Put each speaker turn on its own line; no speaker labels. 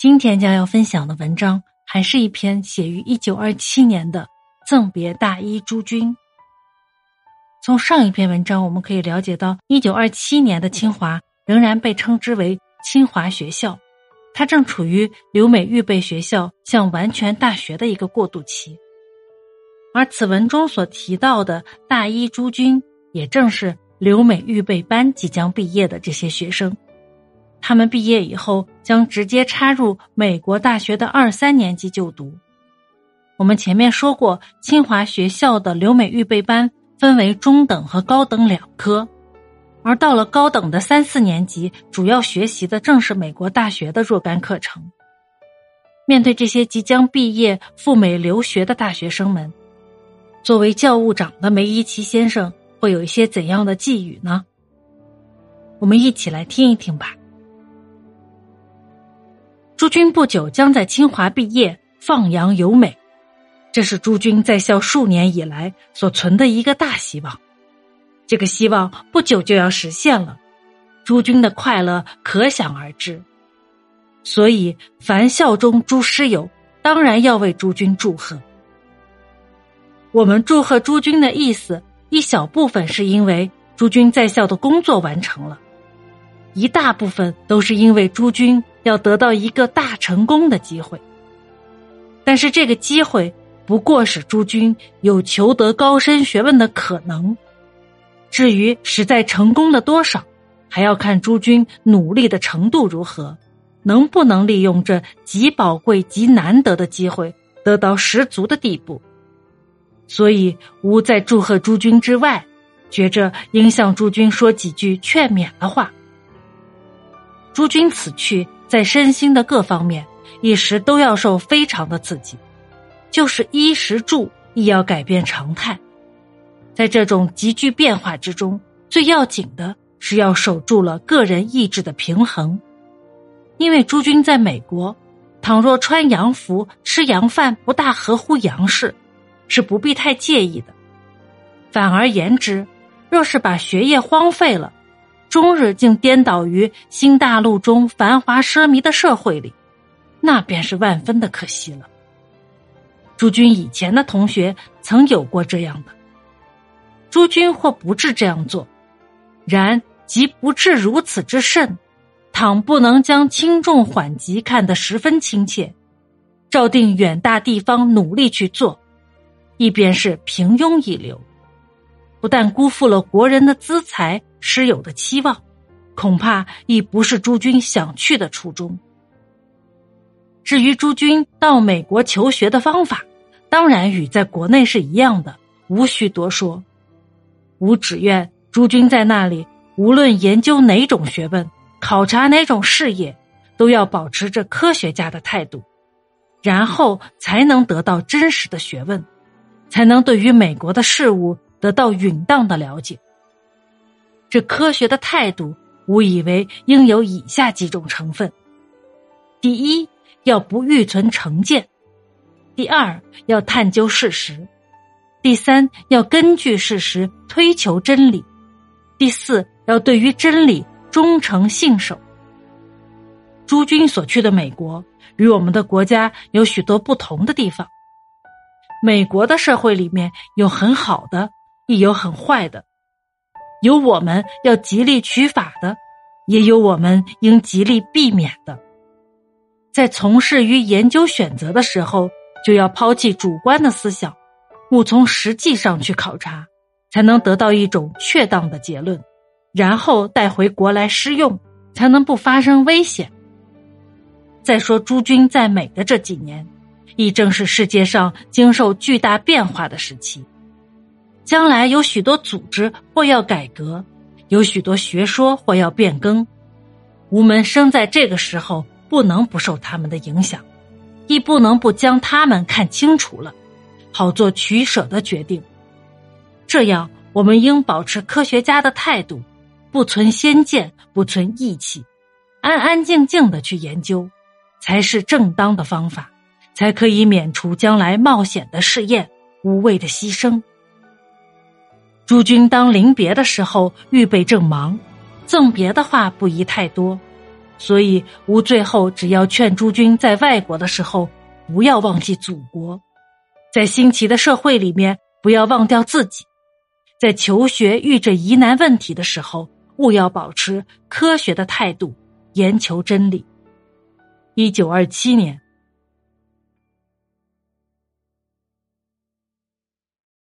今天将要分享的文章，还是一篇写于一九二七年的《赠别大一诸君》。从上一篇文章，我们可以了解到，一九二七年的清华仍然被称之为清华学校，它正处于留美预备学校向完全大学的一个过渡期。而此文中所提到的大一诸君，也正是留美预备班即将毕业的这些学生。他们毕业以后将直接插入美国大学的二三年级就读。我们前面说过，清华学校的留美预备班分为中等和高等两科，而到了高等的三四年级，主要学习的正是美国大学的若干课程。面对这些即将毕业赴美留学的大学生们，作为教务长的梅贻琦先生会有一些怎样的寄语呢？我们一起来听一听吧。朱军不久将在清华毕业，放洋游美，这是朱军在校数年以来所存的一个大希望。这个希望不久就要实现了，朱军的快乐可想而知。所以，凡校中诸师友，当然要为朱军祝贺。我们祝贺朱军的意思，一小部分是因为朱军在校的工作完成了。一大部分都是因为朱军要得到一个大成功的机会，但是这个机会不过是朱军有求得高深学问的可能。至于实在成功的多少，还要看朱军努力的程度如何，能不能利用这极宝贵、极难得的机会得到十足的地步。所以，吾在祝贺朱军之外，觉着应向朱军说几句劝勉的话。诸君此去，在身心的各方面，一时都要受非常的刺激，就是衣食住亦要改变常态。在这种急剧变化之中，最要紧的是要守住了个人意志的平衡。因为诸君在美国，倘若穿洋服、吃洋饭不大合乎洋式，是不必太介意的。反而言之，若是把学业荒废了。终日竟颠倒于新大陆中繁华奢靡的社会里，那便是万分的可惜了。诸君以前的同学曾有过这样的，诸君或不至这样做，然即不至如此之甚。倘不能将轻重缓急看得十分亲切，照定远大地方努力去做，亦便是平庸一流。不但辜负了国人的资财、师友的期望，恐怕亦不是诸君想去的初衷。至于诸君到美国求学的方法，当然与在国内是一样的，无需多说。吾只愿诸君在那里，无论研究哪种学问、考察哪种事业，都要保持着科学家的态度，然后才能得到真实的学问，才能对于美国的事物。得到允当的了解，这科学的态度，吾以为应有以下几种成分：第一，要不预存成见；第二，要探究事实；第三，要根据事实推求真理；第四，要对于真理忠诚信守。诸君所去的美国，与我们的国家有许多不同的地方。美国的社会里面有很好的。亦有很坏的，有我们要极力取法的，也有我们应极力避免的。在从事于研究选择的时候，就要抛弃主观的思想，务从实际上去考察，才能得到一种确当的结论，然后带回国来施用，才能不发生危险。再说诸君在美的这几年，亦正是世界上经受巨大变化的时期。将来有许多组织或要改革，有许多学说或要变更，吾们生在这个时候，不能不受他们的影响，亦不能不将他们看清楚了，好做取舍的决定。这样，我们应保持科学家的态度，不存先见，不存义气，安安静静的去研究，才是正当的方法，才可以免除将来冒险的试验、无谓的牺牲。诸君当临别的时候，预备正忙，赠别的话不宜太多，所以吴最后只要劝诸君在外国的时候不要忘记祖国，在新奇的社会里面不要忘掉自己，在求学遇着疑难问题的时候，务要保持科学的态度，研求真理。一九二七年。